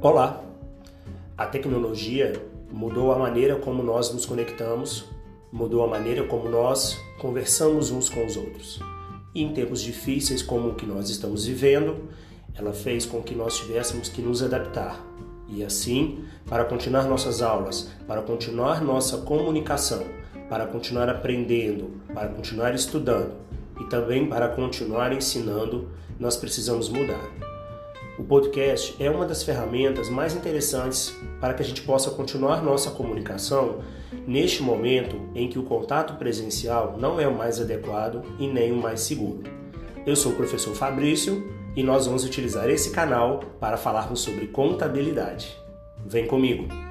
Olá! A tecnologia mudou a maneira como nós nos conectamos, mudou a maneira como nós conversamos uns com os outros. E em tempos difíceis como o que nós estamos vivendo, ela fez com que nós tivéssemos que nos adaptar. E assim, para continuar nossas aulas, para continuar nossa comunicação, para continuar aprendendo, para continuar estudando e também para continuar ensinando, nós precisamos mudar. O podcast é uma das ferramentas mais interessantes para que a gente possa continuar nossa comunicação neste momento em que o contato presencial não é o mais adequado e nem o mais seguro. Eu sou o professor Fabrício e nós vamos utilizar esse canal para falarmos sobre contabilidade. Vem comigo!